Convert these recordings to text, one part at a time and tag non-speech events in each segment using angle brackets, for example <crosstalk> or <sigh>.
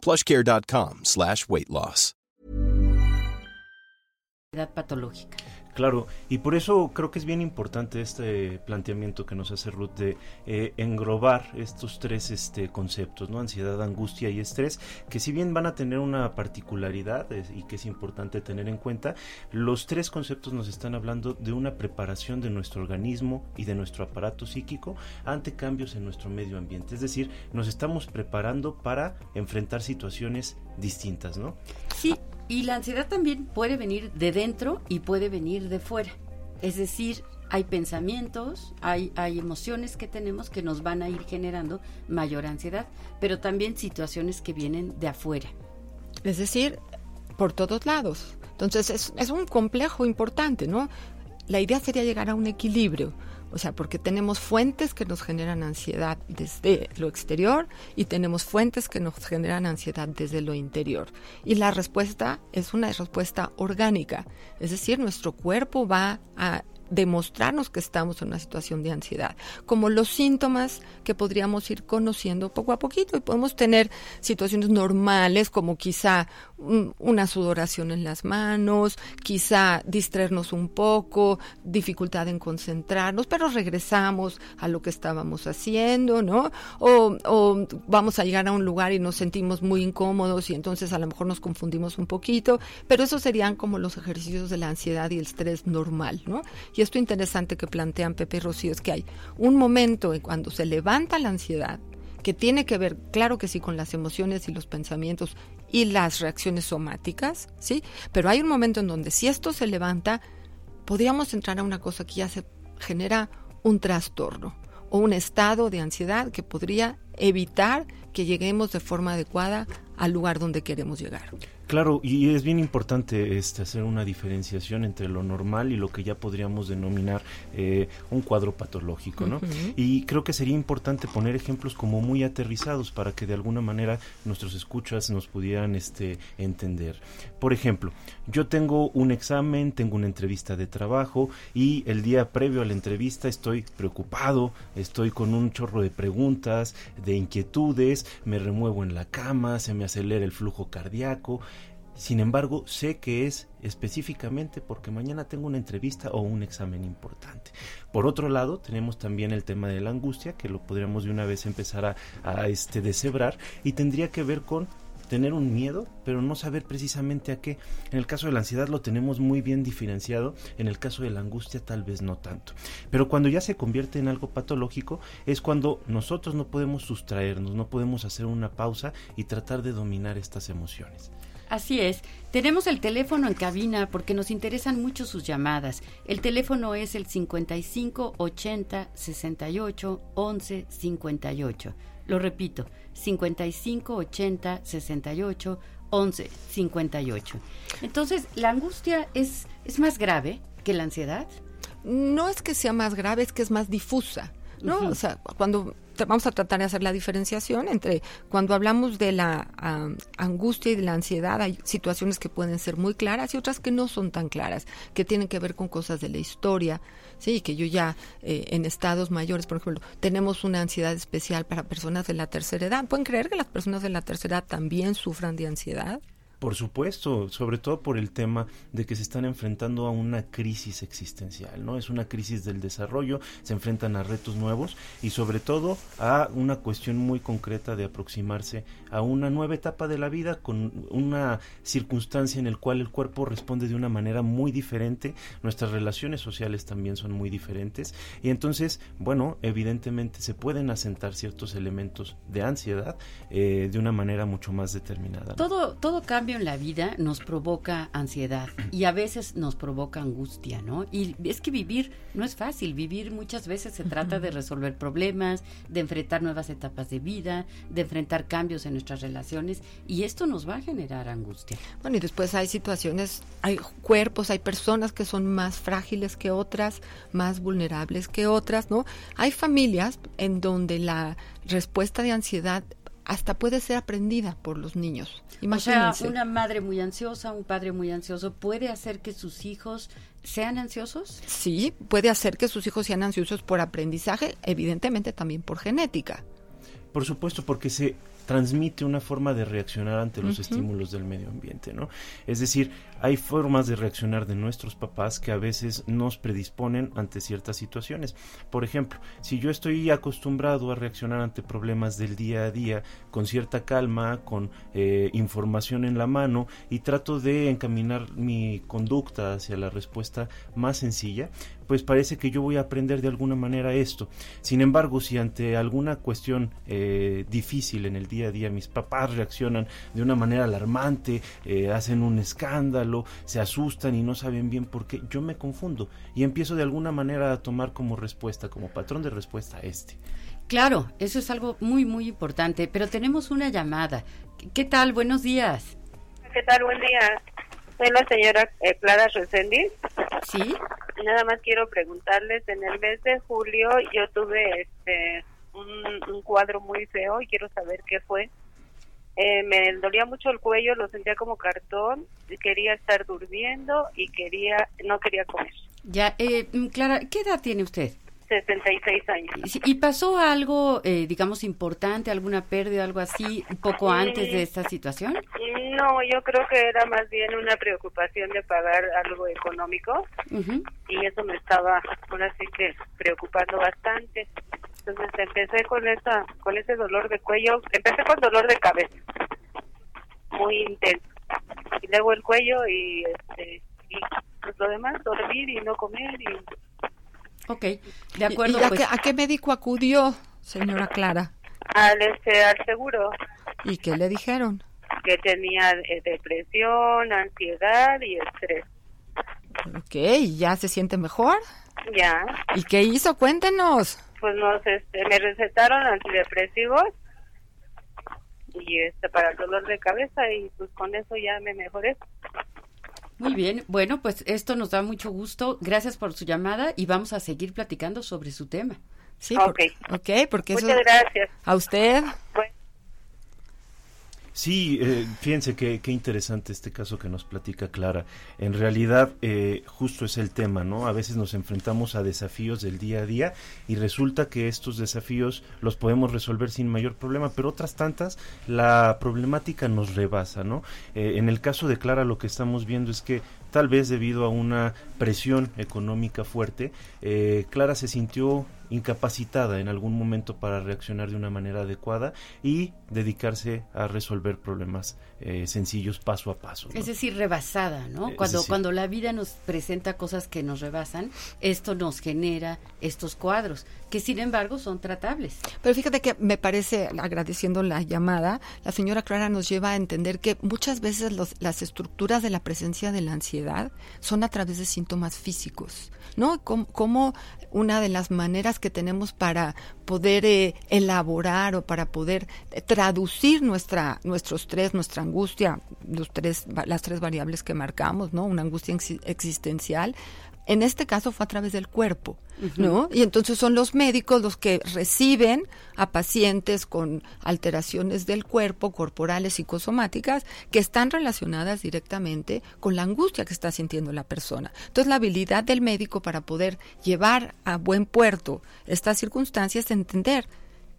plushcare.com slash weight loss. patológica. Claro, y por eso creo que es bien importante este planteamiento que nos hace Ruth de eh, englobar estos tres este, conceptos, ¿no? Ansiedad, angustia y estrés, que si bien van a tener una particularidad y que es importante tener en cuenta, los tres conceptos nos están hablando de una preparación de nuestro organismo y de nuestro aparato psíquico ante cambios en nuestro medio ambiente. Es decir, nos estamos preparando para enfrentar situaciones distintas, ¿no? Sí, y la ansiedad también puede venir de dentro y puede venir de fuera. Es decir, hay pensamientos, hay, hay emociones que tenemos que nos van a ir generando mayor ansiedad, pero también situaciones que vienen de afuera. Es decir, por todos lados. Entonces es, es un complejo importante, ¿no? La idea sería llegar a un equilibrio o sea, porque tenemos fuentes que nos generan ansiedad desde lo exterior y tenemos fuentes que nos generan ansiedad desde lo interior. Y la respuesta es una respuesta orgánica, es decir, nuestro cuerpo va a demostrarnos que estamos en una situación de ansiedad, como los síntomas que podríamos ir conociendo poco a poquito y podemos tener situaciones normales como quizá una sudoración en las manos, quizá distraernos un poco, dificultad en concentrarnos, pero regresamos a lo que estábamos haciendo, ¿no? O, vamos a llegar a un lugar y nos sentimos muy incómodos y entonces a lo mejor nos confundimos un poquito, pero esos serían como los ejercicios de la ansiedad y el estrés normal, ¿no? Esto interesante que plantean Pepe y Rocío es que hay un momento en cuando se levanta la ansiedad, que tiene que ver, claro que sí, con las emociones y los pensamientos y las reacciones somáticas, ¿sí? Pero hay un momento en donde si esto se levanta, podríamos entrar a una cosa que ya se genera un trastorno o un estado de ansiedad que podría evitar que lleguemos de forma adecuada al lugar donde queremos llegar. Claro, y es bien importante este, hacer una diferenciación entre lo normal y lo que ya podríamos denominar eh, un cuadro patológico, ¿no? Y creo que sería importante poner ejemplos como muy aterrizados para que de alguna manera nuestros escuchas nos pudieran este, entender. Por ejemplo, yo tengo un examen, tengo una entrevista de trabajo y el día previo a la entrevista estoy preocupado, estoy con un chorro de preguntas, de inquietudes, me remuevo en la cama, se me acelera el flujo cardíaco sin embargo, sé que es específicamente porque mañana tengo una entrevista o un examen importante. Por otro lado, tenemos también el tema de la angustia, que lo podríamos de una vez empezar a, este, deshebrar, y tendría que ver con tener un miedo, pero no saber precisamente a qué. En el caso de la ansiedad lo tenemos muy bien diferenciado, en el caso de la angustia tal vez no tanto. Pero cuando ya se convierte en algo patológico es cuando nosotros no podemos sustraernos, no podemos hacer una pausa y tratar de dominar estas emociones. Así es. Tenemos el teléfono en cabina porque nos interesan mucho sus llamadas. El teléfono es el 55 80 68 11 58. Lo repito, 55 80 68 11 58. Entonces, ¿la angustia es, es más grave que la ansiedad? No es que sea más grave, es que es más difusa. ¿No? O sea, cuando vamos a tratar de hacer la diferenciación entre cuando hablamos de la angustia y de la ansiedad, hay situaciones que pueden ser muy claras y otras que no son tan claras, que tienen que ver con cosas de la historia, sí, que yo ya eh, en estados mayores, por ejemplo, tenemos una ansiedad especial para personas de la tercera edad. ¿Pueden creer que las personas de la tercera edad también sufran de ansiedad? Por supuesto, sobre todo por el tema de que se están enfrentando a una crisis existencial, ¿no? Es una crisis del desarrollo, se enfrentan a retos nuevos y sobre todo a una cuestión muy concreta de aproximarse a una nueva etapa de la vida con una circunstancia en la cual el cuerpo responde de una manera muy diferente, nuestras relaciones sociales también son muy diferentes y entonces, bueno, evidentemente se pueden asentar ciertos elementos de ansiedad eh, de una manera mucho más determinada. Todo, todo cambia cambio en la vida nos provoca ansiedad y a veces nos provoca angustia, ¿no? Y es que vivir no es fácil, vivir muchas veces se trata de resolver problemas, de enfrentar nuevas etapas de vida, de enfrentar cambios en nuestras relaciones y esto nos va a generar angustia. Bueno, y después hay situaciones, hay cuerpos, hay personas que son más frágiles que otras, más vulnerables que otras, ¿no? Hay familias en donde la respuesta de ansiedad hasta puede ser aprendida por los niños. Imagínense. O sea, una madre muy ansiosa, un padre muy ansioso, ¿puede hacer que sus hijos sean ansiosos? Sí, puede hacer que sus hijos sean ansiosos por aprendizaje, evidentemente también por genética. Por supuesto, porque se transmite una forma de reaccionar ante los estímulos del medio ambiente, ¿no? Es decir, hay formas de reaccionar de nuestros papás que a veces nos predisponen ante ciertas situaciones. Por ejemplo, si yo estoy acostumbrado a reaccionar ante problemas del día a día con cierta calma, con eh, información en la mano y trato de encaminar mi conducta hacia la respuesta más sencilla, pues parece que yo voy a aprender de alguna manera esto. Sin embargo, si ante alguna cuestión eh, difícil en el día a día mis papás reaccionan de una manera alarmante, eh, hacen un escándalo, se asustan y no saben bien por qué, yo me confundo y empiezo de alguna manera a tomar como respuesta, como patrón de respuesta este. Claro, eso es algo muy, muy importante, pero tenemos una llamada. ¿Qué tal? Buenos días. ¿Qué tal? Buen día. Soy la señora eh, Clara Resendiz. Sí. Nada más quiero preguntarles, en el mes de julio yo tuve este un, cuadro muy feo y quiero saber qué fue. Eh, me dolía mucho el cuello, lo sentía como cartón, quería estar durmiendo y quería no quería comer. Ya, eh, Clara, ¿qué edad tiene usted? 66 años. ¿Y pasó algo, eh, digamos, importante, alguna pérdida, algo así, un poco antes de esta situación? No, yo creo que era más bien una preocupación de pagar algo económico y eso me estaba, ahora sí que, preocupando bastante. Entonces empecé con esa, con ese dolor de cuello, empecé con dolor de cabeza, muy intenso, y luego el cuello y, este, y pues lo demás, dormir y no comer y Ok, de acuerdo. ¿Y, pues. a, qué, médico acudió, señora Clara? Al, este, al seguro. ¿Y qué le dijeron? Que tenía eh, depresión, ansiedad y estrés. Ok, ¿ya se siente mejor? Ya. ¿Y qué hizo? Cuéntenos. Pues nos, este, me recetaron antidepresivos y este para el dolor de cabeza y pues con eso ya me mejoré. Muy bien, bueno, pues esto nos da mucho gusto. Gracias por su llamada y vamos a seguir platicando sobre su tema. Sí, ok. okay porque Muchas gracias. A usted. Sí, eh, fíjense qué, interesante este caso que nos platica Clara. En realidad, eh, justo es el tema, ¿no? A veces nos enfrentamos a desafíos del día a día y resulta que estos desafíos los podemos resolver sin mayor problema, pero otras tantas, la problemática nos rebasa, ¿no? Eh, en el caso de Clara, lo que estamos viendo es que tal vez debido a una presión económica fuerte, eh, Clara se sintió incapacitada en algún momento para reaccionar de una manera adecuada y dedicarse a resolver problemas eh, sencillos paso a paso. Es decir, rebasada, ¿no? Cuando, cuando la vida nos presenta cosas que nos rebasan, esto nos genera estos cuadros, que sin embargo son tratables. Pero fíjate que me parece, agradeciendo la llamada, la señora Clara nos lleva a entender que muchas veces las estructuras de la presencia de la ansiedad son a través de síntomas físicos, ¿no? Como, una de las maneras que tenemos para poder eh, elaborar o para poder eh, traducir nuestra, nuestro estrés, nuestra angustia, los tres, las tres variables que marcamos, ¿no? Una angustia existencial, en este caso fue a través del cuerpo, ¿no? Y entonces son los médicos los que reciben a pacientes con alteraciones del cuerpo, corporales, psicosomáticas, que están relacionadas directamente con la angustia que está sintiendo la persona. Entonces la habilidad del médico para poder llevar a buen puerto estas circunstancias entender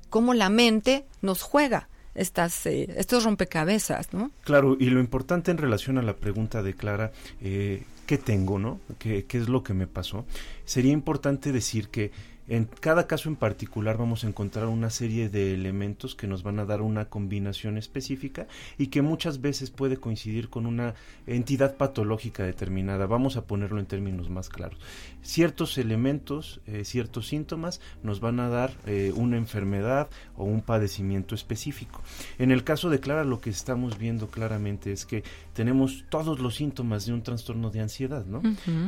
cómo la mente nos juega estas, eh, estos rompecabezas, ¿no? Claro, y lo importante en relación a la pregunta de Clara, eh, qué tengo, ¿no? ¿Qué, ¿Qué, es lo que me pasó? Sería importante decir que En cada caso en particular vamos a encontrar una serie de elementos que nos van a dar una combinación específica y que muchas veces puede coincidir con una entidad patológica determinada. Vamos a ponerlo en términos más claros. Ciertos elementos, eh, ciertos síntomas nos van a dar eh, una enfermedad o un padecimiento específico. En el caso de Clara lo que estamos viendo claramente es que tenemos todos los síntomas de un trastorno de ansiedad, ¿no?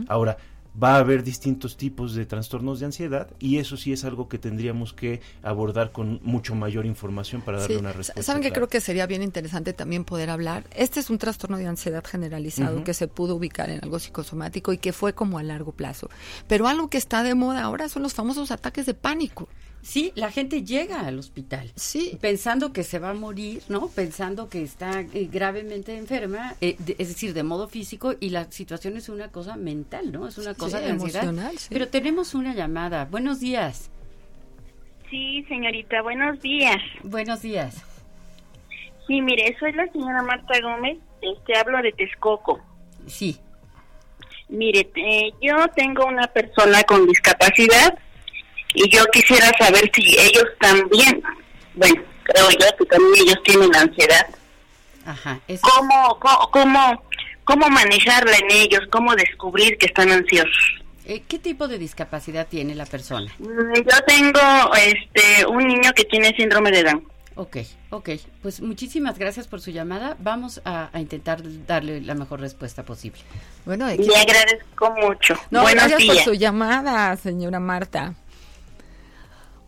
Ahora, va a haber distintos tipos de trastornos de ansiedad y eso sí es algo que tendríamos que abordar con mucho mayor información para darle una respuesta. Saben que creo que sería bien interesante también poder hablar. Este es un trastorno de ansiedad generalizado que se pudo ubicar en algo psicosomático y que fue como a largo plazo. Pero algo que está de moda ahora son los famosos ataques de pánico. Sí, la gente llega al hospital sí. pensando que se va a morir, ¿no? Pensando que está eh, gravemente enferma, eh, es decir, de modo físico y la situación es una cosa mental, ¿no? Es una cosa de ansiedad. Emocional, Pero tenemos una llamada. Buenos días. Sí, señorita, buenos días. Buenos días. Sí, mire, soy la señora Marta Gómez, este hablo de Texcoco. Sí. Mire, eh, yo tengo una persona con discapacidad y yo quisiera saber si ellos también, bueno, creo yo que también ellos tienen ansiedad. Ajá. ¿Cómo, cómo, cómo, manejarla en ellos? ¿Cómo descubrir que están ansiosos? Eh, ¿Qué tipo de discapacidad tiene la persona? Mm, yo tengo este un niño que tiene síndrome de Down. Ok, ok. Pues muchísimas gracias por su llamada. Vamos a, intentar darle la mejor respuesta posible. Bueno, le agradezco mucho. No, gracias por su llamada, señora Marta.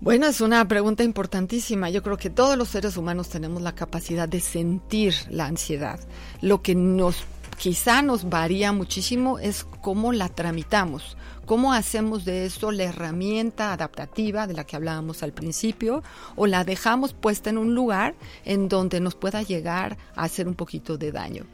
Bueno, es una pregunta importantísima. Yo creo que todos los seres humanos tenemos la capacidad de sentir la ansiedad. Lo que nos quizá nos varía muchísimo es cómo la tramitamos, cómo hacemos de eso la herramienta adaptativa de la que hablábamos al principio o la dejamos puesta en un lugar en donde nos pueda llegar a hacer un poquito de daño.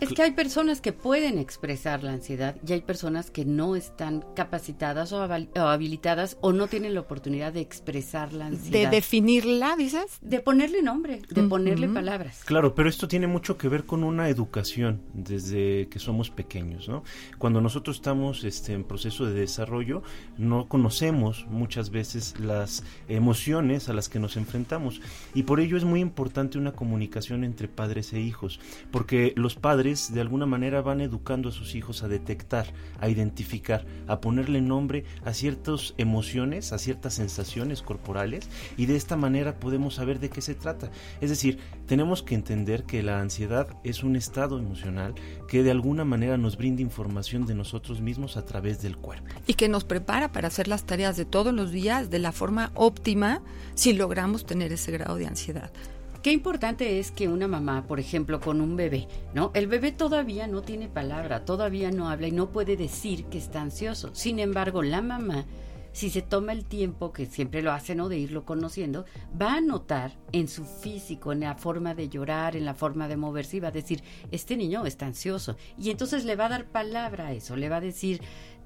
Es que hay personas que pueden expresar la ansiedad y hay personas que no están capacitadas o, habilitadas o no tienen la oportunidad de expresar la ansiedad. ¿De definirla, dices? De ponerle nombre, de ponerle palabras. Claro, pero esto tiene mucho que ver con una educación desde que somos pequeños, ¿no? Cuando nosotros estamos este, en proceso de desarrollo, no conocemos muchas veces las emociones a las que nos enfrentamos y por ello es muy importante una comunicación entre padres e hijos, porque los padres de alguna manera van educando a sus hijos a detectar, a identificar, a ponerle nombre a ciertas emociones, a ciertas sensaciones corporales y de esta manera podemos saber de qué se trata. Es decir, tenemos que entender que la ansiedad es un estado emocional que de alguna manera nos brinda información de nosotros mismos a través del cuerpo. Y que nos prepara para hacer las tareas de todos los días de la forma óptima si logramos tener ese grado de ansiedad. Qué importante es que una mamá, por ejemplo, con un bebé, ¿no? El bebé todavía no tiene palabra, todavía no habla y no puede decir que está ansioso. Sin embargo, la mamá, si se toma el tiempo, que siempre lo hace, ¿no? De irlo conociendo, va a notar en su físico, en la forma de llorar, en la forma de moverse y va a decir, este niño está ansioso. Y entonces le va a dar palabra a eso, le va a decir,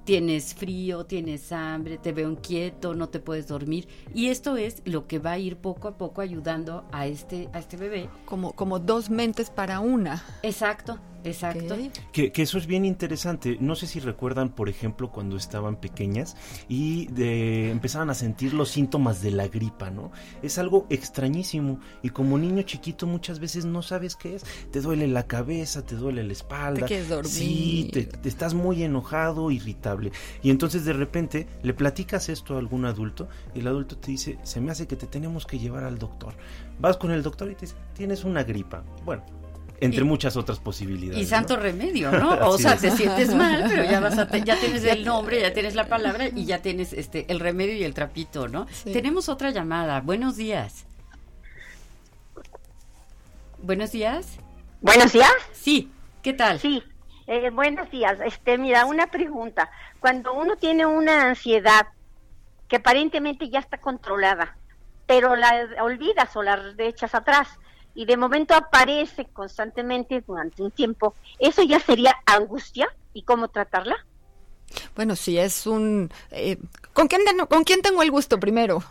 tienes frío, tienes hambre, te veo inquieto, no te puedes dormir y esto es lo que va a ir poco a poco ayudando a este a este bebé como como dos mentes para una. Exacto. Exacto. Que, eso es bien interesante. No sé si recuerdan, por ejemplo, cuando estaban pequeñas y de, empezaban a sentir los síntomas de la gripa, ¿no? Es algo extrañísimo y como niño chiquito muchas veces no sabes qué es. Te duele la cabeza, te duele la espalda. Te dormir. Sí, te, estás muy enojado, irritable. Y entonces de repente le platicas esto a algún adulto y el adulto te dice, se me hace que te tenemos que llevar al doctor. Vas con el doctor y te dice, tienes una gripa. Bueno, entre muchas otras posibilidades. Y santo remedio, ¿no? <laughs> O sea, te sientes mal, pero ya vas a ya tienes el nombre, ya tienes la palabra y ya tienes este el remedio y el trapito, ¿no? Tenemos otra llamada. Buenos días. Buenos días. Buenos días. Sí. ¿Qué tal? Sí. Eh, buenos días. Este, mira, una pregunta. Cuando uno tiene una ansiedad que aparentemente ya está controlada, pero la olvidas o la echas atrás, y de momento aparece constantemente durante un tiempo, ¿eso ya sería angustia? ¿Y cómo tratarla? Bueno, si es un... Eh, ¿con, quién ¿Con quién tengo el gusto primero?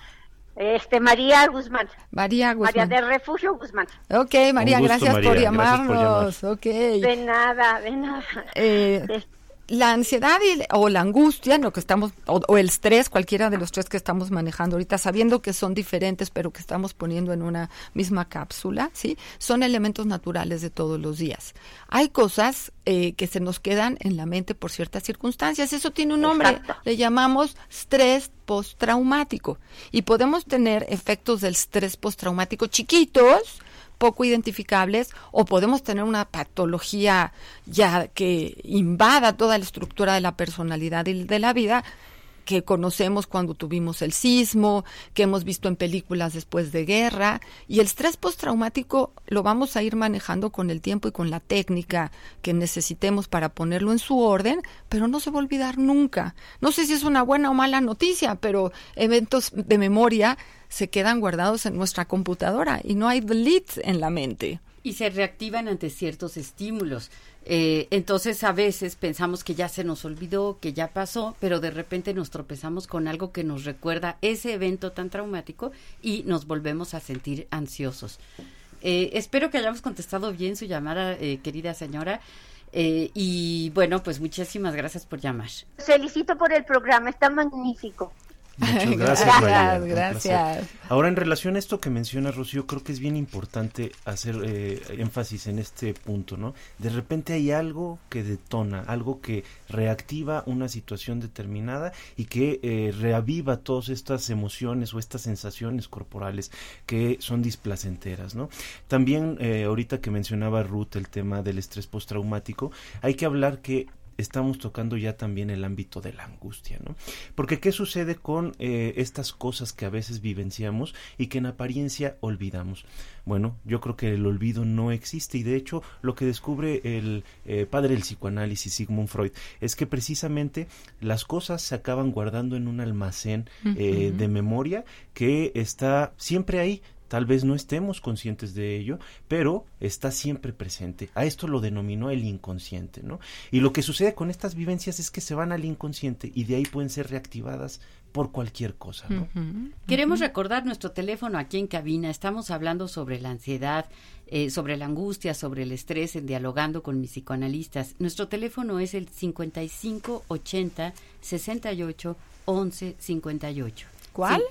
Este, María Guzmán. María Guzmán. María del Refugio Guzmán. Ok, María, gracias, por llamarnos. De nada, de nada. Eh, la ansiedad o la angustia, lo que estamos, o, el estrés, cualquiera de los tres que estamos manejando ahorita, sabiendo que son diferentes, pero que estamos poniendo en una misma cápsula, ¿sí? Son elementos naturales de todos los días. Hay cosas eh, que se nos quedan en la mente por ciertas circunstancias. Eso tiene un nombre, le llamamos estrés postraumático. Y podemos tener efectos del estrés postraumático chiquitos, poco identificables o podemos tener una patología ya que invada toda la estructura de la personalidad y de la vida que conocemos cuando tuvimos el sismo, que hemos visto en películas después de guerra, y el estrés postraumático lo vamos a ir manejando con el tiempo y con la técnica que necesitemos para ponerlo en su orden, pero no se va a olvidar nunca. No sé si es una buena o mala noticia, pero eventos de memoria se quedan guardados en nuestra computadora y no hay delete en la mente. Y se reactivan ante ciertos estímulos. Eh, entonces a veces pensamos que ya se nos olvidó, que ya pasó, pero de repente nos tropezamos con algo que nos recuerda ese evento tan traumático y nos volvemos a sentir ansiosos. Eh, espero que hayamos contestado bien su llamada, eh, querida señora. y bueno, pues muchísimas gracias por llamar. Felicito por el programa, está magnífico. Muchas <laughs> gracias. Gracias, Ahora, en relación a esto que menciona Rocío, creo que es bien importante hacer eh, énfasis en este punto, ¿no? De repente hay algo que detona, algo que reactiva una situación determinada y que eh, reaviva todas estas emociones o estas sensaciones corporales que son displacenteras, ¿no? También, eh, ahorita que mencionaba Ruth el tema del estrés postraumático, hay que hablar que estamos tocando ya también el ámbito de la angustia, ¿no? Porque ¿qué sucede con eh, estas cosas que a veces vivenciamos y que en apariencia olvidamos? Bueno, yo creo que el olvido no existe y de hecho lo que descubre el eh, padre del psicoanálisis, Sigmund Freud, es que precisamente las cosas se acaban guardando en un almacén eh, de memoria que está siempre ahí, Tal vez no estemos conscientes de ello, pero está siempre presente. A esto lo denominó el inconsciente, ¿no? Y lo que sucede con estas vivencias es que se van al inconsciente y de ahí pueden ser reactivadas por cualquier cosa, ¿no? Queremos recordar nuestro teléfono aquí en cabina. Estamos hablando sobre la ansiedad, eh, sobre la angustia, sobre el estrés, en dialogando con mis psicoanalistas. Nuestro teléfono es el 5580 68 11 58. ¿Cuál?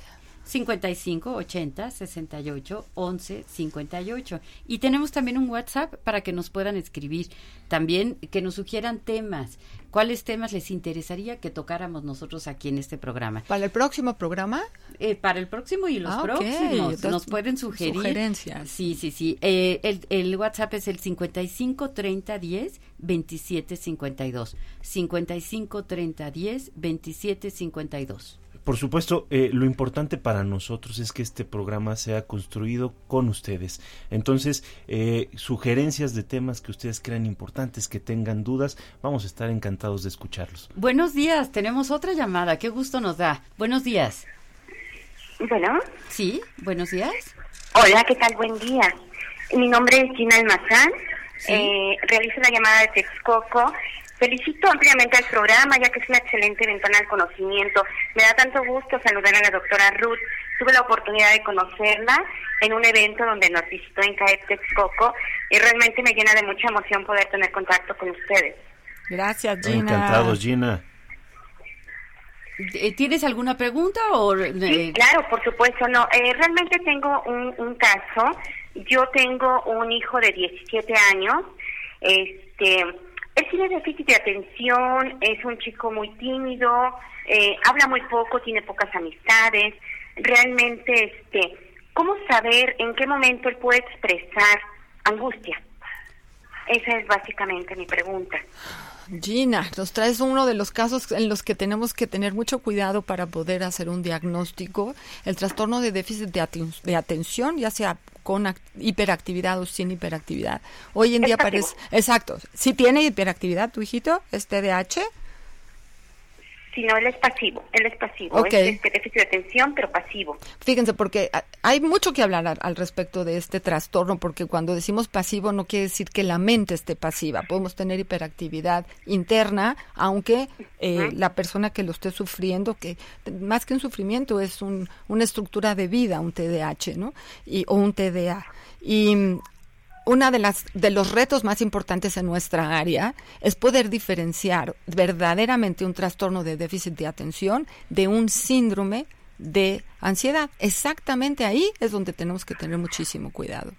55 80 68 11 58. Y tenemos también un WhatsApp para que nos puedan escribir. También que nos sugieran temas. ¿Cuáles temas les interesaría que tocáramos nosotros aquí en este programa? ¿Para el próximo programa? Eh, para el próximo y los ah, próximos. nos pueden sugerir. Sugerencias. Sí, sí, sí. Eh, el, el, WhatsApp es el 55 30 10 27 52. 55 30 10 27 52. Por supuesto, eh, lo importante para nosotros es que este programa sea construido con ustedes. Entonces, eh, sugerencias de temas que ustedes crean importantes, que tengan dudas, vamos a estar encantados de escucharlos. Buenos días, tenemos otra llamada, qué gusto nos da. Buenos días. Bueno. Sí, buenos días. Hola, ¿qué tal? Buen día. Mi nombre es Gina Almazán. Eh, realizo la llamada de Texcoco Felicito ampliamente al programa, ya que es una excelente ventana al conocimiento. Me da tanto gusto saludar a la doctora Ruth. Tuve la oportunidad de conocerla en un evento donde nos visitó en CAEP Texcoco y realmente me llena de mucha emoción poder tener contacto con ustedes. Gracias, Gina. Encantado, Gina. Eh, ¿Tienes alguna pregunta? O, eh? claro, por supuesto, no. Eh, realmente tengo un, un caso. Yo tengo un hijo de 17 años. Este él tiene déficit de atención, es un chico muy tímido, eh, habla muy poco, tiene pocas amistades. Realmente, este, ¿cómo saber en qué momento él puede expresar angustia? Esa es básicamente mi pregunta. Gina, nos traes uno de los casos en los que tenemos que tener mucho cuidado para poder hacer un diagnóstico. El trastorno de déficit de, atención, ya sea con hiperactividad o sin hiperactividad. Hoy en día parece... Exacto. Si tiene hiperactividad tu hijito, es TDAH, no, él es pasivo, él es pasivo, es déficit de atención, pero pasivo. Fíjense, porque hay mucho que hablar al, respecto de este trastorno, porque cuando decimos pasivo no quiere decir que la mente esté pasiva, podemos tener hiperactividad interna, aunque eh, la persona que lo esté sufriendo, que más que un sufrimiento es una estructura de vida, un TDAH, ¿no? Y, o un TDA. Y una de las de los retos más importantes en nuestra área es poder diferenciar verdaderamente un trastorno de déficit de atención de un síndrome de ansiedad. Exactamente ahí es donde tenemos que tener muchísimo cuidado.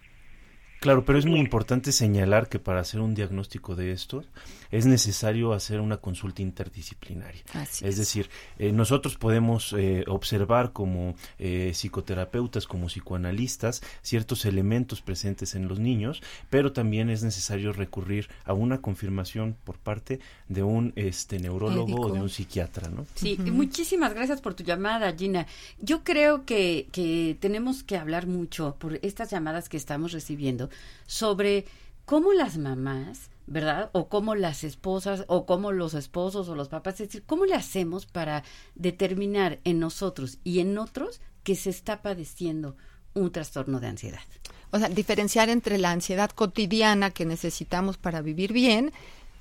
Claro, pero es muy importante señalar que para hacer un diagnóstico de estos es necesario hacer una consulta interdisciplinaria. es, decir, eh, nosotros podemos eh, observar como eh, psicoterapeutas, como psicoanalistas, ciertos elementos presentes en los niños, pero también es necesario recurrir a una confirmación por parte de un este neurólogo o de un psiquiatra, ¿no? Sí, muchísimas gracias por tu llamada, Gina. Yo creo que, que tenemos que hablar mucho por estas llamadas que estamos recibiendo sobre cómo las mamás ¿verdad? O cómo las esposas o cómo los esposos o los papás, es decir, ¿cómo le hacemos para determinar en nosotros y en otros que se está padeciendo un trastorno de ansiedad? O sea, diferenciar entre la ansiedad cotidiana que necesitamos para vivir bien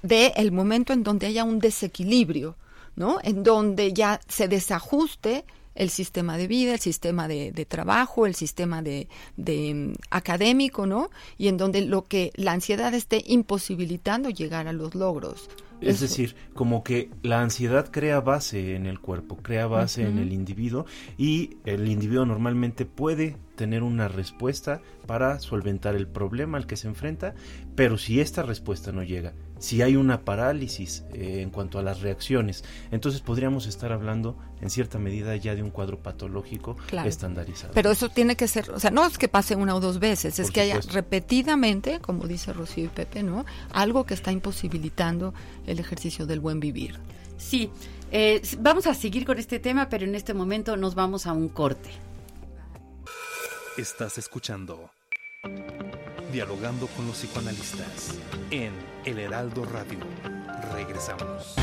de el momento en donde haya un desequilibrio, ¿no? En donde ya se desajuste el sistema de vida, el sistema de, trabajo, el sistema de, mm, académico, ¿no? Y en donde lo que la ansiedad esté imposibilitando llegar a los logros. Es decir, como que la ansiedad crea base en el cuerpo, crea base en el individuo y el individuo normalmente puede tener una respuesta para solventar el problema al que se enfrenta, pero si esta respuesta no llega, si hay una parálisis eh, en cuanto a las reacciones. Entonces podríamos estar hablando en cierta medida ya de un cuadro patológico estandarizado. Pero eso tiene que ser, o sea, no es que pase una o dos veces, es que haya repetidamente, como dice Rocío y Pepe, ¿no? Algo que está imposibilitando el ejercicio del buen vivir. Sí, eh, vamos a seguir con este tema, pero en este momento nos vamos a un corte. Estás escuchando Dialogando con los psicoanalistas en El Heraldo Radio. Regresamos.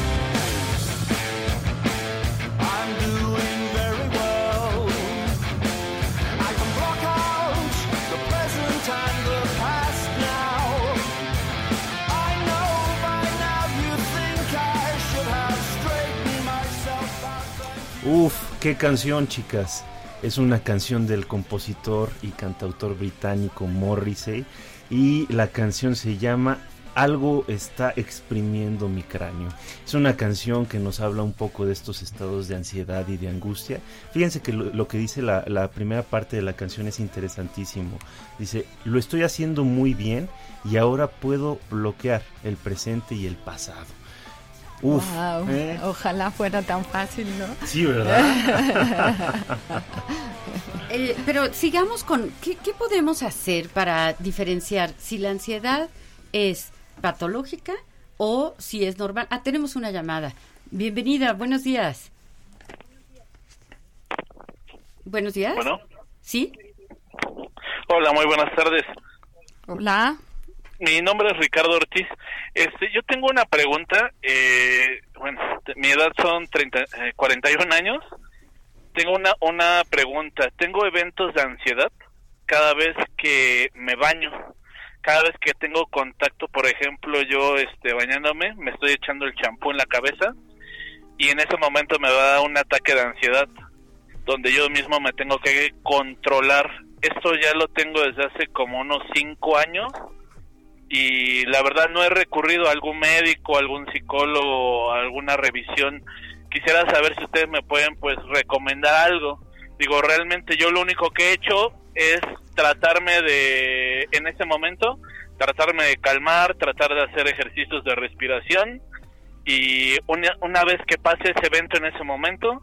Uf, qué canción, chicas. Es una canción del compositor y cantautor británico Morrissey y la canción se llama algo está exprimiendo mi cráneo. Es una canción que nos habla un poco de estos estados de ansiedad y de angustia. Fíjense que lo, que dice la, primera parte de la canción es interesantísimo. Dice, lo estoy haciendo muy bien y ahora puedo bloquear el presente y el pasado. Uf, ¿eh? Ojalá fuera tan fácil, ¿no? Sí, ¿verdad? <laughs> Eh, pero sigamos con, ¿qué, podemos hacer para diferenciar si la ansiedad es patológica o si es normal? Ah, tenemos una llamada. Bienvenida, buenos días. Buenos días. Bueno. ¿Sí? Hola, muy buenas tardes. Hola. Mi nombre es Ricardo Ortiz. Este, yo tengo una pregunta. Eh, bueno, mi edad son 30, 41 eh, años. Tengo una, una pregunta. Tengo eventos de ansiedad cada vez que me baño. Cada vez que tengo contacto, por ejemplo, yo este, bañándome, me estoy echando el champú en la cabeza y en ese momento me va a dar un ataque de ansiedad donde yo mismo me tengo que controlar. Esto ya lo tengo desde hace como unos cinco años y la verdad no he recurrido a algún médico, algún psicólogo, alguna revisión. Quisiera saber si ustedes me pueden pues recomendar algo. Digo, realmente yo lo único que he hecho es tratarme de, en ese momento, tratarme de calmar, tratar de hacer ejercicios de respiración y una, una vez que pase ese evento en ese momento,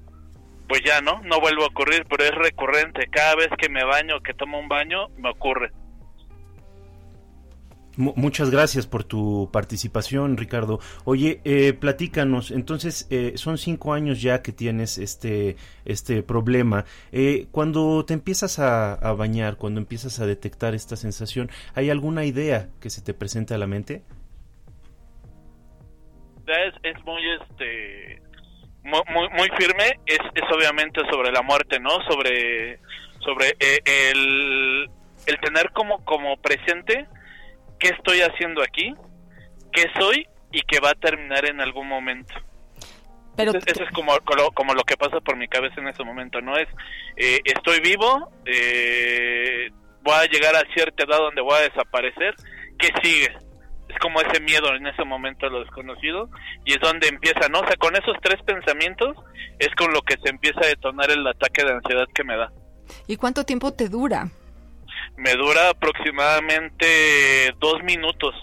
pues ya no, no vuelvo a ocurrir, pero es recurrente. Cada vez que me baño, que tomo un baño, me ocurre muchas gracias por tu participación, Ricardo. Oye, eh, platícanos, entonces eh, son cinco años ya que tienes este, este problema. Eh, cuando te empiezas a, bañar, cuando empiezas a detectar esta sensación, ¿hay alguna idea que se te presente a la mente? Es, es muy, este, muy, muy firme, es, es obviamente sobre la muerte, ¿no? Sobre, sobre eh, el, el tener como, como presente qué estoy haciendo aquí, qué soy y que va a terminar en algún momento. Pero eso, es como, como, lo que pasa por mi cabeza en ese momento, ¿no? Es, eh, estoy vivo, eh, voy a llegar a cierta edad donde voy a desaparecer, ¿qué sigue? Es como ese miedo en ese momento a lo desconocido y es donde empieza, ¿no? O sea, con esos tres pensamientos es con lo que se empieza a detonar el ataque de ansiedad que me da. ¿Y cuánto tiempo te dura? Me dura aproximadamente dos minutos,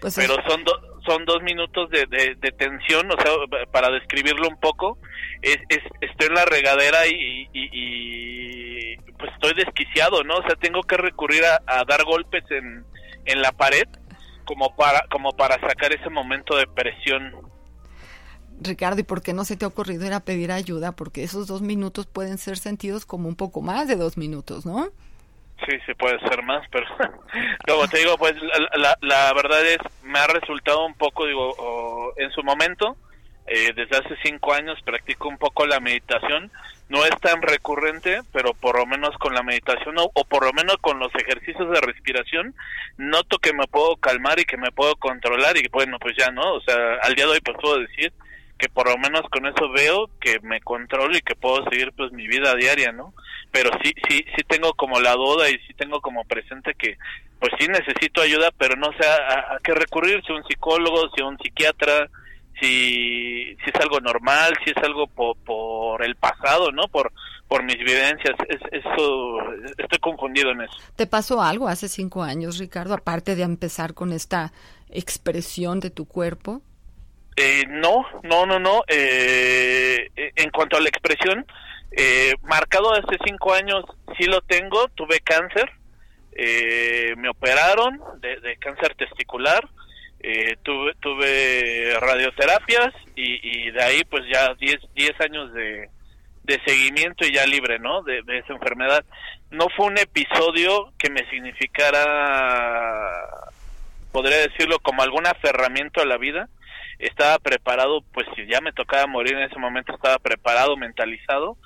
pues pero son son dos minutos de, de, tensión, o sea, para describirlo un poco, es, estoy en la regadera y, y, pues estoy desquiciado, ¿no? O sea, tengo que recurrir a, dar golpes en, en la pared como para como para sacar ese momento de presión Ricardo, ¿y por qué no se te ha ocurrido ir a pedir ayuda? Porque esos dos minutos pueden ser sentidos como un poco más de dos minutos, ¿no? Sí, sí puede ser más, pero <laughs> como te digo, pues la, la, verdad es, me ha resultado un poco, digo, en su momento, eh, desde hace cinco años practico un poco la meditación, no es tan recurrente, pero por lo menos con la meditación o, o, por lo menos con los ejercicios de respiración, noto que me puedo calmar y que me puedo controlar y bueno, pues ya no, o sea, al día de hoy pues puedo decir que por lo menos con eso veo que me controlo y que puedo seguir pues mi vida diaria, ¿no? Pero sí, sí, sí tengo como la duda y sí tengo como presente que pues sí necesito ayuda, pero no sé a, qué recurrir, si un psicólogo, si un psiquiatra, si, si es algo normal, si es algo por, por el pasado, ¿no? Por, por mis vivencias, es, eso, estoy confundido en eso. ¿Te pasó algo hace cinco años, Ricardo, aparte de empezar con esta expresión de tu cuerpo? Eh, no, no, no, no. Eh, en cuanto a la expresión, eh, marcado hace cinco años sí lo tengo. Tuve cáncer, eh, me operaron de, cáncer testicular, tuve, tuve radioterapias y, de ahí pues ya 10 diez, años de, de seguimiento y ya libre, ¿no? De, de esa enfermedad. No fue un episodio que me significara, podría decirlo, como algún aferramiento a la vida estaba preparado, pues si ya me tocaba morir en ese momento, estaba preparado, mentalizado,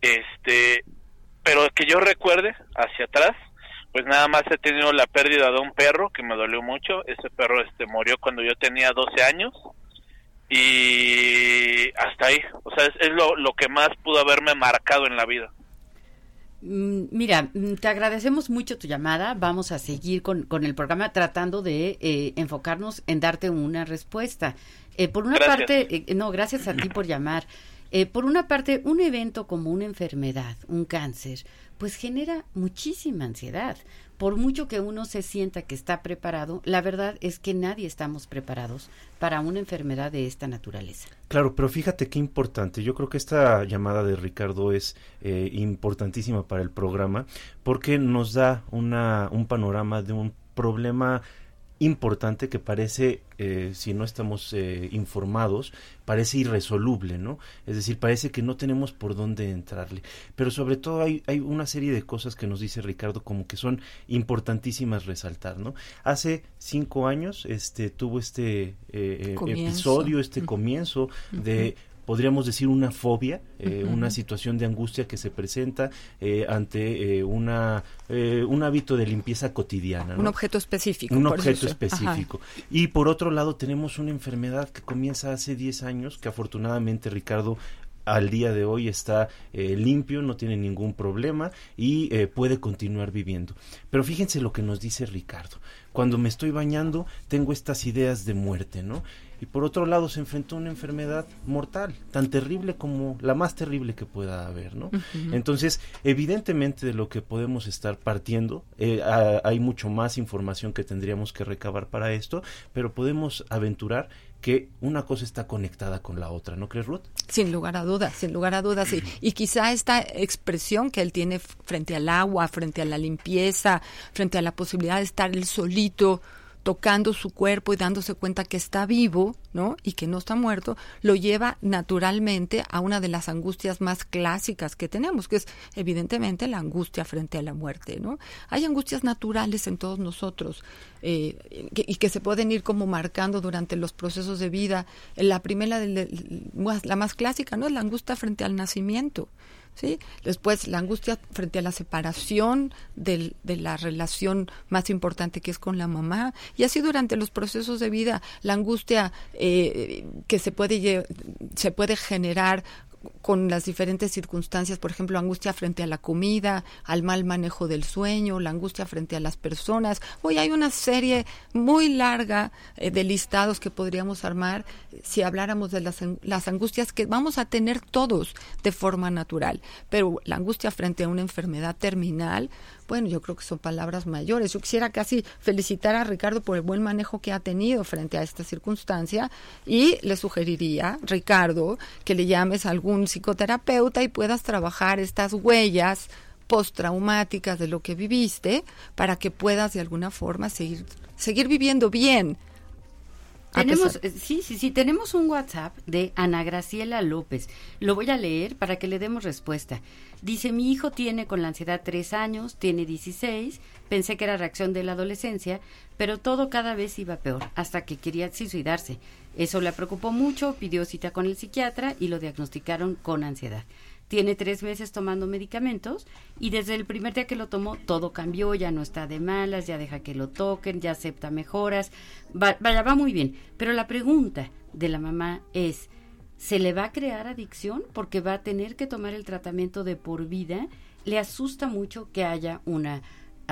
este, pero que yo recuerde hacia atrás, pues nada más he tenido la pérdida de un perro que me dolió mucho, ese perro este murió cuando yo tenía 12 años y hasta ahí, o sea, es, lo, lo que más pudo haberme marcado en la vida. Mm, mira, mm, te agradecemos mucho tu llamada. Vamos a seguir con, con el programa tratando de eh, enfocarnos en darte una respuesta. Eh, por una parte, eh, no, gracias a ti por llamar. por una parte, un evento como una enfermedad, un cáncer, pues genera muchísima ansiedad por mucho que uno se sienta que está preparado, la verdad es que nadie estamos preparados para una enfermedad de esta naturaleza. Claro, pero fíjate qué importante. Yo creo que esta llamada de Ricardo es eh, importantísima para el programa porque nos da una, un panorama de un problema importante que parece, eh, si no estamos eh, informados, parece irresoluble, ¿no? Es decir, parece que no tenemos por dónde entrarle. Pero sobre todo hay, hay una serie de cosas que nos dice Ricardo como que son importantísimas resaltar, ¿no? Hace cinco años este, tuvo este eh, episodio, este comienzo de podríamos decir una fobia, eh, una situación de angustia que se presenta eh, ante eh, una un hábito de limpieza cotidiana. Un objeto específico. Un objeto específico. Y por otro lado tenemos una enfermedad que comienza hace 10 años, que afortunadamente Ricardo al día de hoy está limpio, no tiene ningún problema y puede continuar viviendo. Pero fíjense lo que nos dice Ricardo. Cuando me estoy bañando tengo estas ideas de muerte, ¿no? Y por otro lado se enfrentó a una enfermedad mortal, tan terrible como la más terrible que pueda haber, ¿no? Entonces, evidentemente de lo que podemos estar partiendo, eh, hay mucho más información que tendríamos que recabar para esto, pero podemos aventurar que una cosa está conectada con la otra, ¿no crees, Ruth? Sin lugar a dudas, sin lugar a dudas, sí. Y quizá esta expresión que él tiene frente al agua, frente a la limpieza, frente a la posibilidad de estar él solito, tocando su cuerpo y dándose cuenta que está vivo, ¿no? Y que no está muerto, lo lleva naturalmente a una de las angustias más clásicas que tenemos, que es evidentemente la angustia frente a la muerte, ¿no? Hay angustias naturales en todos nosotros eh, y que se pueden ir como marcando durante los procesos de vida. La primera, la más clásica, ¿no? Es la angustia frente al nacimiento. ¿Sí? Después la angustia frente a la separación de la relación más importante que es con la mamá y así durante los procesos de vida la angustia eh, que se puede se puede generar con las diferentes circunstancias, por ejemplo, angustia frente a la comida, al mal manejo del sueño, la angustia frente a las personas. Hoy hay una serie muy larga eh, de listados que podríamos armar si habláramos de las, las angustias que vamos a tener todos de forma natural. Pero la angustia frente a una enfermedad terminal, bueno, yo creo que son palabras mayores. Yo quisiera casi felicitar a Ricardo por el buen manejo que ha tenido frente a esta circunstancia y le sugeriría, Ricardo, que le llames a algún psicoterapeuta y puedas trabajar estas huellas postraumáticas de lo que viviste para que puedas de alguna forma seguir seguir viviendo bien tenemos, sí, sí, sí, tenemos un WhatsApp de Ana Graciela López. Lo voy a leer para que le demos respuesta. Dice, mi hijo tiene con la ansiedad tres años, tiene 16, pensé que era reacción de la adolescencia, pero todo cada vez iba peor, hasta que quería suicidarse. Eso le preocupó mucho, pidió cita con el psiquiatra y lo diagnosticaron con ansiedad tiene tres meses tomando medicamentos y desde el primer día que lo tomó todo cambió, ya no está de malas, ya deja que lo toquen, ya acepta mejoras, vaya, va muy bien. Pero la pregunta de la mamá es, ¿se le va a crear adicción porque va a tener que tomar el tratamiento de por vida? Le asusta mucho que haya una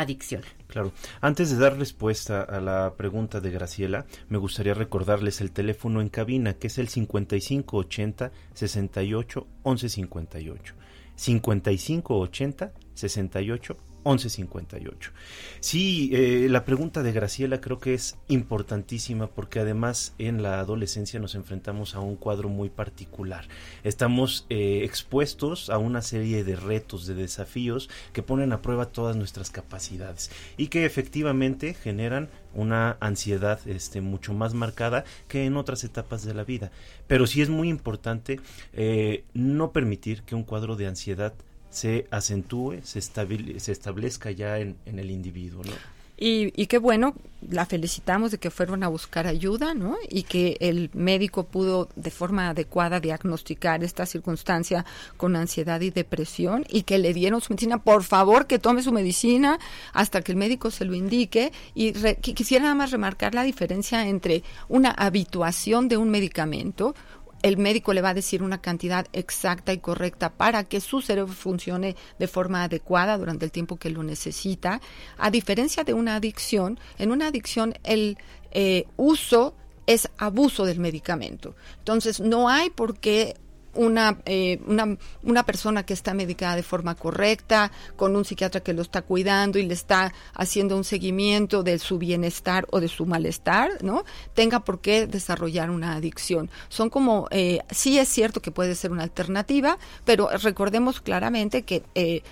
adicción. Claro. Antes de dar respuesta a la pregunta de Graciela, me gustaría recordarles el teléfono en cabina, que es el 5580 68 1158. 5580 68 1158. Sí, eh, la pregunta de Graciela creo que es importantísima porque además en la adolescencia nos enfrentamos a un cuadro muy particular. Estamos eh, expuestos a una serie de retos, de desafíos que ponen a prueba todas nuestras capacidades y que efectivamente generan una ansiedad este, mucho más marcada que en otras etapas de la vida. Pero sí es muy importante eh, no permitir que un cuadro de ansiedad se acentúe, se, se establezca ya en, el individuo, ¿no? Y, y, qué bueno, la felicitamos de que fueron a buscar ayuda, ¿no? Y que el médico pudo de forma adecuada diagnosticar esta circunstancia con ansiedad y depresión y que le dieron su medicina. Por favor, que tome su medicina hasta que el médico se lo indique. Y quisiera nada más remarcar la diferencia entre una habituación de un medicamento, el médico le va a decir una cantidad exacta y correcta para que su cerebro funcione de forma adecuada durante el tiempo que lo necesita. A diferencia de una adicción, en una adicción el eh, uso es abuso del medicamento. Entonces, no hay por qué una, eh, una, una, persona que está medicada de forma correcta, con un psiquiatra que lo está cuidando y le está haciendo un seguimiento de su bienestar o de su malestar, ¿no? Tenga por qué desarrollar una adicción. Son como, eh, sí es cierto que puede ser una alternativa, pero recordemos claramente que eh,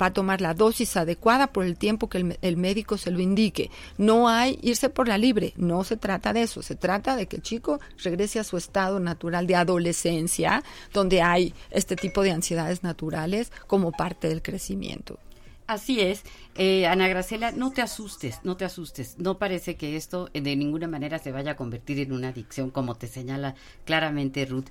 va a tomar la dosis adecuada por el tiempo que el, el médico se lo indique. No hay irse por la libre, no se trata de eso, se trata de que el chico regrese a su estado natural de adolescencia, donde hay este tipo de ansiedades naturales como parte del crecimiento. Así es, eh, Ana Gracela, no te asustes, no te asustes. No parece que esto de ninguna manera se vaya a convertir en una adicción, como te señala claramente Ruth.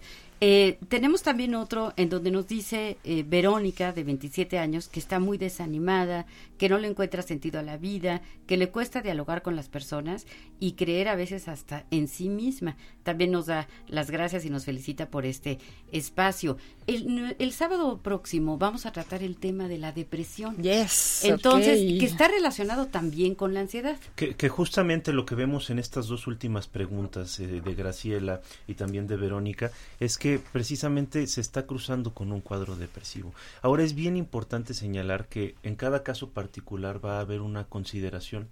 Eh, tenemos también otro en donde nos dice eh, Verónica, de 27 años, que está muy desanimada, que no le encuentra sentido a la vida, que le cuesta dialogar con las personas y creer a veces hasta en sí misma. También nos da las gracias y nos felicita por este espacio. El, sábado próximo vamos a tratar el tema de la depresión. Yes. Entonces, que está relacionado también con la ansiedad. Que, justamente lo que vemos en estas dos últimas preguntas eh, de Graciela y también de Verónica es que precisamente se está cruzando con un cuadro depresivo. Ahora es bien importante señalar que en cada caso particular va a haber una consideración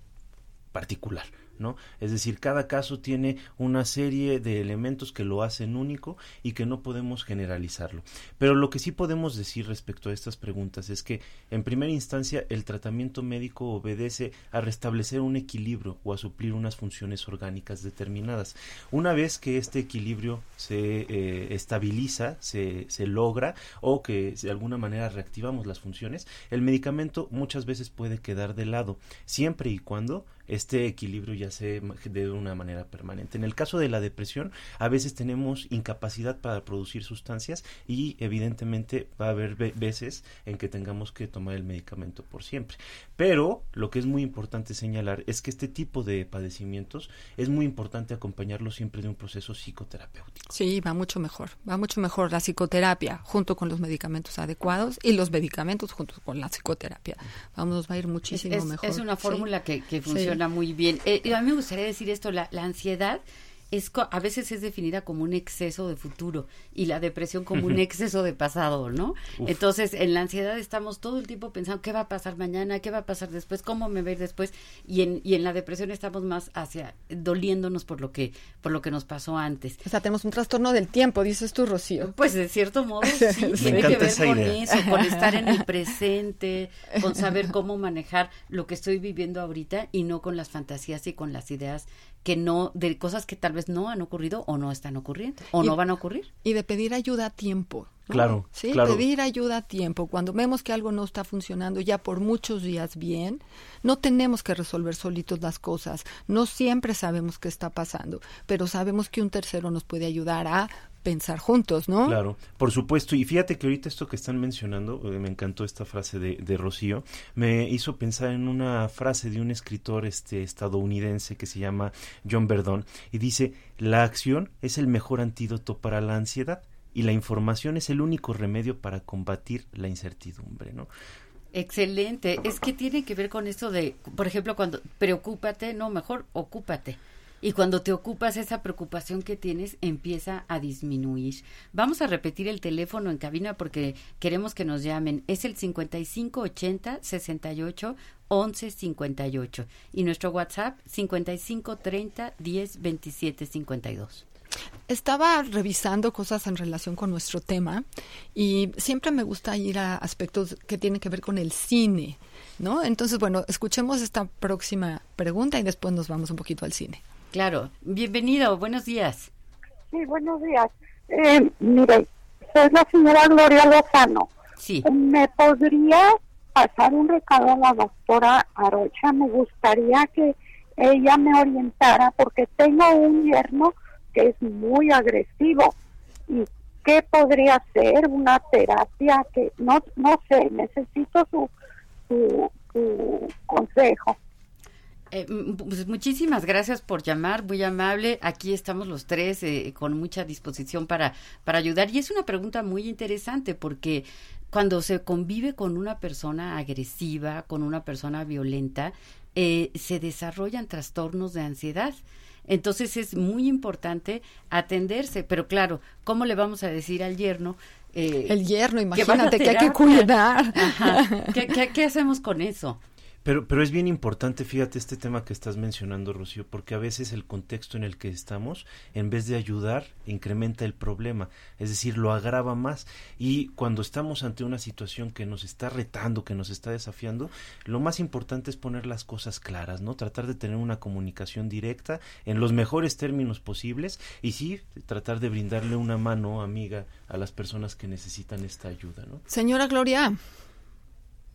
particular. ¿No? Es decir, cada caso tiene una serie de elementos que lo hacen único y que no podemos generalizarlo. Pero lo que sí podemos decir respecto a estas preguntas es que, en primera instancia, el tratamiento médico obedece a restablecer un equilibrio o a suplir unas funciones orgánicas determinadas. Una vez que este equilibrio se eh, estabiliza, se, se logra o que de alguna manera reactivamos las funciones, el medicamento muchas veces puede quedar de lado, siempre y cuando este equilibrio ya se de una manera permanente. En el caso de la depresión, a veces tenemos incapacidad para producir sustancias y evidentemente va a haber veces en que tengamos que tomar el medicamento por siempre. Pero lo que es muy importante señalar es que este tipo de padecimientos es muy importante acompañarlo siempre de un proceso psicoterapéutico. Sí, va mucho mejor, va mucho mejor la psicoterapia junto con los medicamentos adecuados y los medicamentos junto con la psicoterapia. Vamos, va a ir muchísimo mejor. Es una fórmula que, funciona muy bien. Eh, a mí me gustaría decir esto, la, la ansiedad es a veces es definida como un exceso de futuro y la depresión como un exceso de pasado, ¿no? Entonces, en la ansiedad estamos todo el tiempo pensando qué va a pasar mañana, qué va a pasar después, cómo me ir después y en, y en la depresión estamos más hacia doliéndonos por lo que por lo que nos pasó antes. O sea, tenemos un trastorno del tiempo, dices tú, Rocío. Pues de cierto modo <laughs> sí, tiene que ver con eso, con estar en el <laughs> presente, con saber cómo manejar lo que estoy viviendo ahorita y no con las fantasías y con las ideas que no, de cosas que tal vez no han ocurrido o no están ocurriendo o no van a ocurrir. Y de pedir ayuda a tiempo. Claro, sí, pedir ayuda a tiempo. Cuando vemos que algo no está funcionando ya por muchos días bien, no tenemos que resolver solitos las cosas. No siempre sabemos qué está pasando, pero sabemos que un tercero nos puede ayudar a pensar juntos, ¿no? Claro, por supuesto. Y fíjate que ahorita esto que están mencionando, eh, me encantó esta frase de, de, Rocío, me hizo pensar en una frase de un escritor este, estadounidense que se llama John Verdon y dice, la acción es el mejor antídoto para la ansiedad y la información es el único remedio para combatir la incertidumbre, ¿no? Excelente. Es que tiene que ver con esto de, por ejemplo, cuando preocúpate, no, mejor ocúpate. Y cuando te ocupas, esa preocupación que tienes empieza a disminuir. Vamos a repetir el teléfono en cabina porque queremos que nos llamen. Es el 5580 68 11 58 y nuestro WhatsApp 5530 10 27 52. Estaba revisando cosas en relación con nuestro tema y siempre me gusta ir a aspectos que tienen que ver con el cine, ¿no? Entonces, bueno, escuchemos esta próxima pregunta y después nos vamos un poquito al cine. Claro, bienvenido, buenos días. Sí, buenos días. Eh, mire, soy la señora Gloria Lozano. Sí. ¿Me podría pasar un recado a la doctora Arocha? Me gustaría que ella me orientara porque tengo un yerno que es muy agresivo y qué podría ser una terapia que no no sé necesito su su, su consejo eh, pues muchísimas gracias por llamar, muy amable. Aquí estamos los tres eh, con mucha disposición para, para ayudar. Y es una pregunta muy interesante porque cuando se convive con una persona agresiva, con una persona violenta, eh, se desarrollan trastornos de ansiedad. Entonces es muy importante atenderse, pero claro, ¿cómo le vamos a decir al yerno? el yerno, imagínate que, hay que cuidar. <laughs> qué hacemos con eso? Pero, pero es bien importante, fíjate, este tema que estás mencionando, Rocío, porque a veces el contexto en el que estamos, en vez de ayudar, incrementa el problema, es decir, lo agrava más. Y cuando estamos ante una situación que nos está retando, que nos está desafiando, lo más importante es poner las cosas claras, ¿no? Tratar de tener una comunicación directa en los mejores términos posibles y sí, tratar de brindarle una mano amiga a las personas que necesitan esta ayuda, ¿no? Señora Gloria,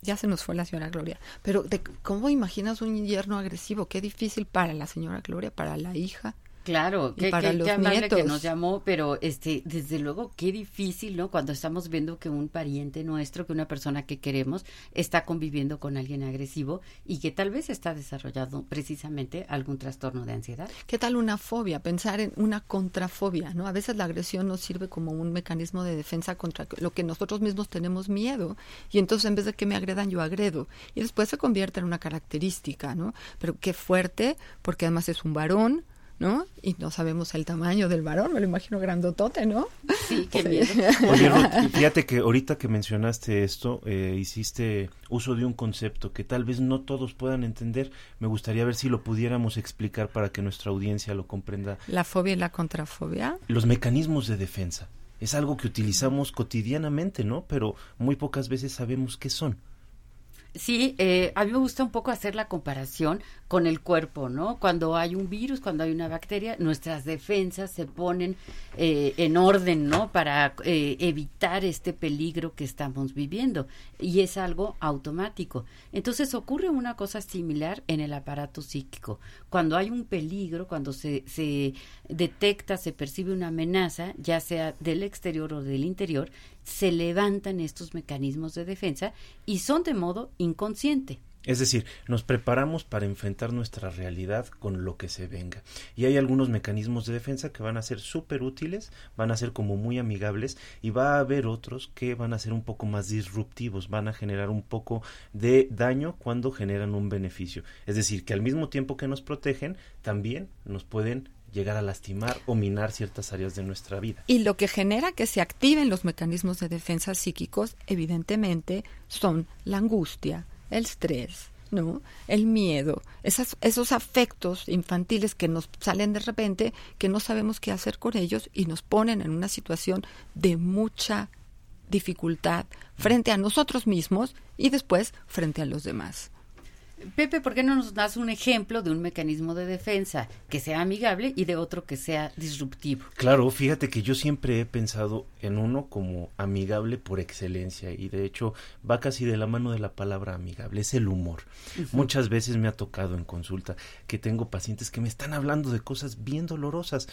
ya se nos fue la señora Gloria, pero de, ¿cómo imaginas un invierno agresivo? Qué difícil para la señora Gloria, para la hija. Claro, qué, para los amable que nos llamó, pero este, desde luego qué difícil, ¿no? Cuando estamos viendo que un pariente nuestro, que una persona que queremos, está conviviendo con alguien agresivo y que tal vez está desarrollando precisamente algún trastorno de ansiedad. ¿Qué tal una fobia? Pensar en una contrafobia, ¿no? A veces la agresión nos sirve como un mecanismo de defensa contra lo que nosotros mismos tenemos miedo y entonces en vez de que me agredan yo agredo y después se convierte en una característica, ¿no? Pero qué fuerte, porque además es un varón ¿no? Y no sabemos el tamaño del varón, me lo imagino grandotote, ¿no? Sí, qué miedo. <laughs> fíjate que ahorita que mencionaste esto, eh, hiciste uso de un concepto que tal vez no todos puedan entender. Me gustaría ver si lo pudiéramos explicar para que nuestra audiencia lo comprenda. ¿La fobia y la contrafobia? Los mecanismos de defensa. Es algo que utilizamos cotidianamente, ¿no? Pero muy pocas veces sabemos qué son. Sí, eh, a mí me gusta un poco hacer la comparación con el cuerpo, ¿no? Cuando hay un virus, cuando hay una bacteria, nuestras defensas se ponen eh, en orden, ¿no? Para eh, evitar este peligro que estamos viviendo. Y es algo automático. Entonces ocurre una cosa similar en el aparato psíquico. Cuando hay un peligro, cuando se, se detecta, se percibe una amenaza, ya sea del exterior o del interior, se levantan estos mecanismos de defensa y son de modo inconsciente. Es decir, nos preparamos para enfrentar nuestra realidad con lo que se venga. Y hay algunos mecanismos de defensa que van a ser súper útiles, van a ser como muy amigables y va a haber otros que van a ser un poco más disruptivos, van a generar un poco de daño cuando generan un beneficio. Es decir, que al mismo tiempo que nos protegen, también nos pueden llegar a lastimar o minar ciertas áreas de nuestra vida. Y lo que genera que se activen los mecanismos de defensa psíquicos, evidentemente, son la angustia, el estrés, ¿no? El miedo, esas, esos afectos infantiles que nos salen de repente, que no sabemos qué hacer con ellos y nos ponen en una situación de mucha dificultad frente a nosotros mismos y después frente a los demás. Pepe, ¿por qué no nos das un ejemplo de un mecanismo de defensa que sea amigable y de otro que sea disruptivo? Claro, fíjate que yo siempre he pensado en uno como amigable por excelencia y de hecho va casi de la mano de la palabra amigable, es el humor. Muchas veces me ha tocado en consulta que tengo pacientes que me están hablando de cosas bien dolorosas,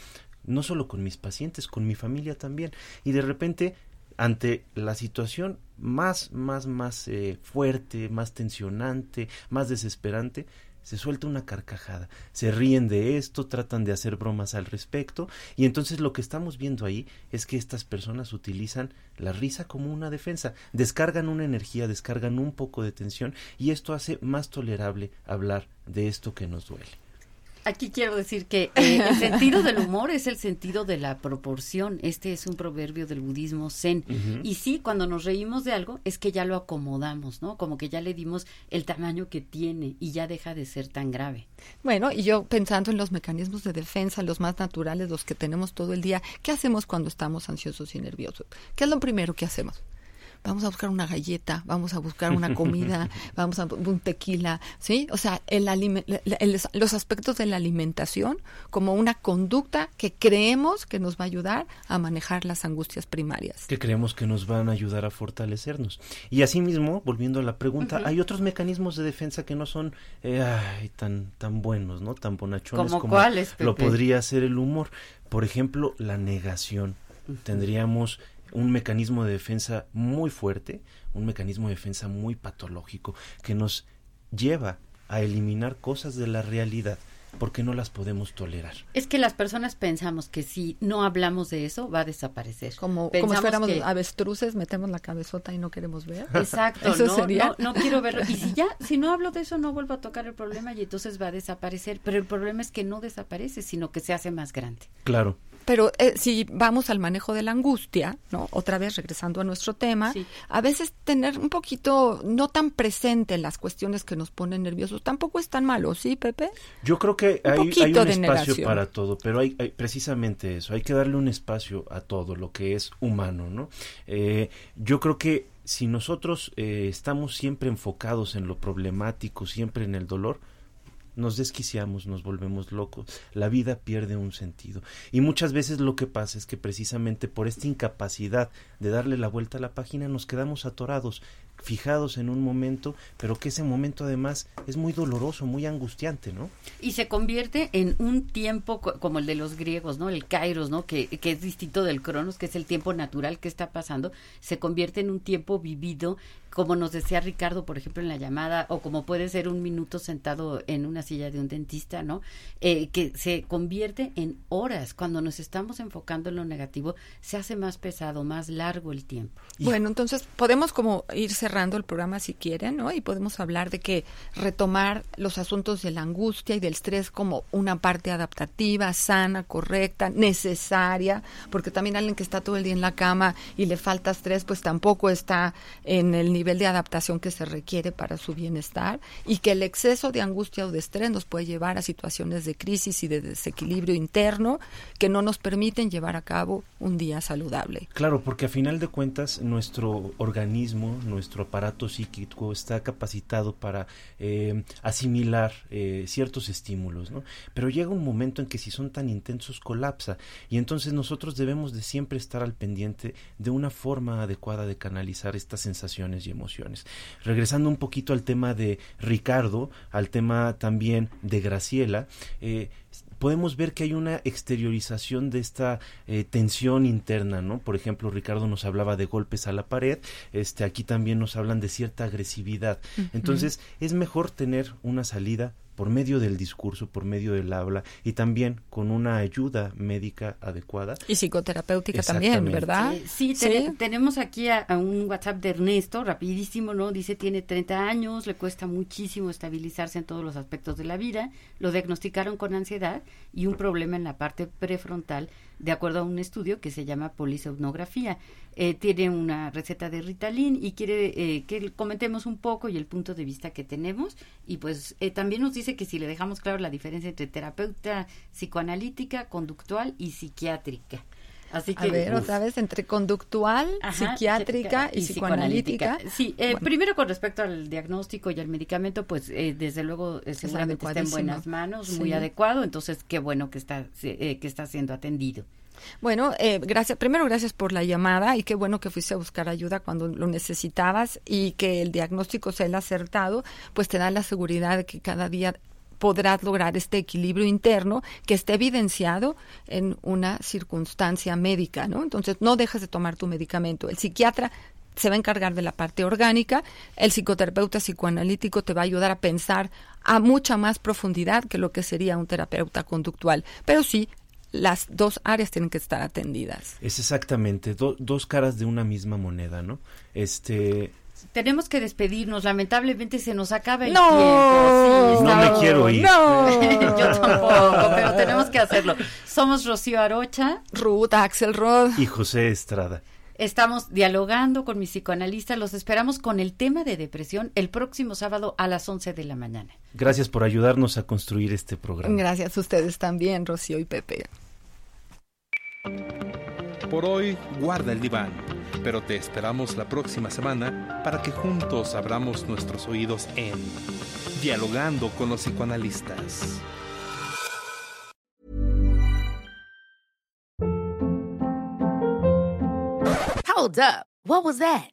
no solo con mis pacientes, con mi familia también, y de repente ante la situación más, más, más eh, fuerte, más tensionante, más desesperante, se suelta una carcajada, se ríen de esto, tratan de hacer bromas al respecto y entonces lo que estamos viendo ahí es que estas personas utilizan la risa como una defensa, descargan una energía, descargan un poco de tensión y esto hace más tolerable hablar de esto que nos duele. Aquí quiero decir que eh, el sentido del humor es el sentido de la proporción. Este es un proverbio del budismo zen. Y sí, cuando nos reímos de algo es que ya lo acomodamos, ¿no? Como que ya le dimos el tamaño que tiene y ya deja de ser tan grave. Bueno, y yo pensando en los mecanismos de defensa, los más naturales, los que tenemos todo el día, ¿qué hacemos cuando estamos ansiosos y nerviosos? ¿Qué es lo primero que hacemos? Vamos a buscar una galleta, vamos a buscar una <laughs> comida, vamos a un tequila, ¿sí? O sea, el, los aspectos de la alimentación como una conducta que creemos que nos va a ayudar a manejar las angustias primarias. Que creemos que nos van a ayudar a fortalecernos. Y asimismo, volviendo a la pregunta, hay otros mecanismos de defensa que no son eh, tan, tan buenos, ¿no? Tan bonachones como lo podría ser el humor. Por ejemplo, la negación. Tendríamos un mecanismo de defensa muy fuerte, un mecanismo de defensa muy patológico que nos lleva a eliminar cosas de la realidad porque no las podemos tolerar. Es que las personas pensamos que si no hablamos de eso va a desaparecer. Como, como si fuéramos avestruces, metemos la cabezota y no queremos ver. Exacto, <laughs> no, no, no, quiero verlo. Y si ya, si no hablo de eso, no vuelvo a tocar el problema y entonces va a desaparecer. Pero el problema es que no desaparece, sino que se hace más grande. Claro. Pero eh, si vamos al manejo de la angustia, ¿no? Otra vez regresando a nuestro tema, a veces tener un poquito no tan presente las cuestiones que nos ponen nerviosos tampoco es tan malo, ¿sí, Pepe? Yo creo que hay, un espacio para todo, pero hay, precisamente eso, hay que darle un espacio a todo lo que es humano, ¿no? Eh, yo creo que si nosotros eh, estamos siempre enfocados en lo problemático, siempre en el dolor, nos desquiciamos, nos volvemos locos, la vida pierde un sentido. Y muchas veces lo que pasa es que precisamente por esta incapacidad de darle la vuelta a la página nos quedamos atorados, fijados en un momento, pero que ese momento además es muy doloroso, muy angustiante, ¿no? Y se convierte en un tiempo como el de los griegos, ¿no? El kairos, ¿no? Que, que es distinto del cronos, que es el tiempo natural que está pasando, se convierte en un tiempo vivido como nos decía Ricardo, por ejemplo, en la llamada, o como puede ser un minuto sentado en una silla de un dentista, ¿no? Eh, que se convierte en horas. Cuando nos estamos enfocando en lo negativo, se hace más pesado, más largo el tiempo. Bueno, entonces podemos como ir cerrando el programa si quieren, ¿no? Y podemos hablar de que retomar los asuntos de la angustia y del estrés como una parte adaptativa, sana, correcta, necesaria, porque también alguien que está todo el día en la cama y le falta estrés, pues tampoco está en el nivel de adaptación que se requiere para su bienestar y que el exceso de angustia o de estrés nos puede llevar a situaciones de crisis y de desequilibrio interno que no nos permiten llevar a cabo un día saludable. Claro, porque a final de cuentas nuestro organismo, nuestro aparato psíquico está capacitado para eh, asimilar eh, ciertos estímulos, ¿no? Pero llega un momento en que si son tan intensos colapsa y entonces nosotros debemos de siempre estar al pendiente de una forma adecuada de canalizar estas sensaciones y emociones. Regresando un poquito al tema de Ricardo, al tema también de Graciela, eh, podemos ver que hay una exteriorización de esta eh, tensión interna, ¿no? Por ejemplo, Ricardo nos hablaba de golpes a la pared, este aquí también nos hablan de cierta agresividad. Entonces, es mejor tener una salida por medio del discurso, por medio del habla y también con una ayuda médica adecuada. Y psicoterapéutica también, ¿verdad? sí, tenemos aquí a, un WhatsApp de Ernesto, rapidísimo, ¿no? Dice, tiene 30 años, le cuesta muchísimo estabilizarse en todos los aspectos de la vida, lo diagnosticaron con ansiedad y un problema en la parte prefrontal de acuerdo a un estudio que se llama polisomnografía. Eh, tiene una receta de Ritalin y quiere eh, que comentemos un poco y el punto de vista que tenemos. Y pues eh, también nos dice que si le dejamos claro la diferencia entre terapeuta psicoanalítica, conductual y psiquiátrica. Así que, a ver, otra vez, entre conductual, psiquiátrica y, psicoanalítica. Sí, eh, primero con respecto al diagnóstico y al medicamento, pues eh, desde luego eh, seguramente está en buenas manos, muy adecuado, entonces qué bueno que está, que está siendo atendido. Bueno, gracias. Primero, gracias por la llamada y qué bueno que fuiste a buscar ayuda cuando lo necesitabas y que el diagnóstico sea el acertado, pues te da la seguridad de que cada día podrás lograr este equilibrio interno que esté evidenciado en una circunstancia médica, ¿no? Entonces, no dejas de tomar tu medicamento. El psiquiatra se va a encargar de la parte orgánica, el psicoterapeuta psicoanalítico te va a ayudar a pensar a mucha más profundidad que lo que sería un terapeuta conductual. Pero sí, las dos áreas tienen que estar atendidas. Es exactamente dos caras de una misma moneda, ¿no? Este, tenemos que despedirnos. Lamentablemente se nos acaba el tiempo. no me quiero ir. <laughs> Yo tampoco, pero tenemos que hacerlo. Somos Rocío Arocha, Ruth Axelrod y José Estrada. Estamos dialogando con mi psicoanalista. Los esperamos con el tema de depresión el próximo sábado a las 11 de la mañana. Gracias por ayudarnos a construir este programa. Gracias a ustedes también, Rocío y Pepe. Por hoy, guarda el diván pero te esperamos la próxima semana para que juntos abramos nuestros oídos en Dialogando con los psicoanalistas. Hold up. What was that?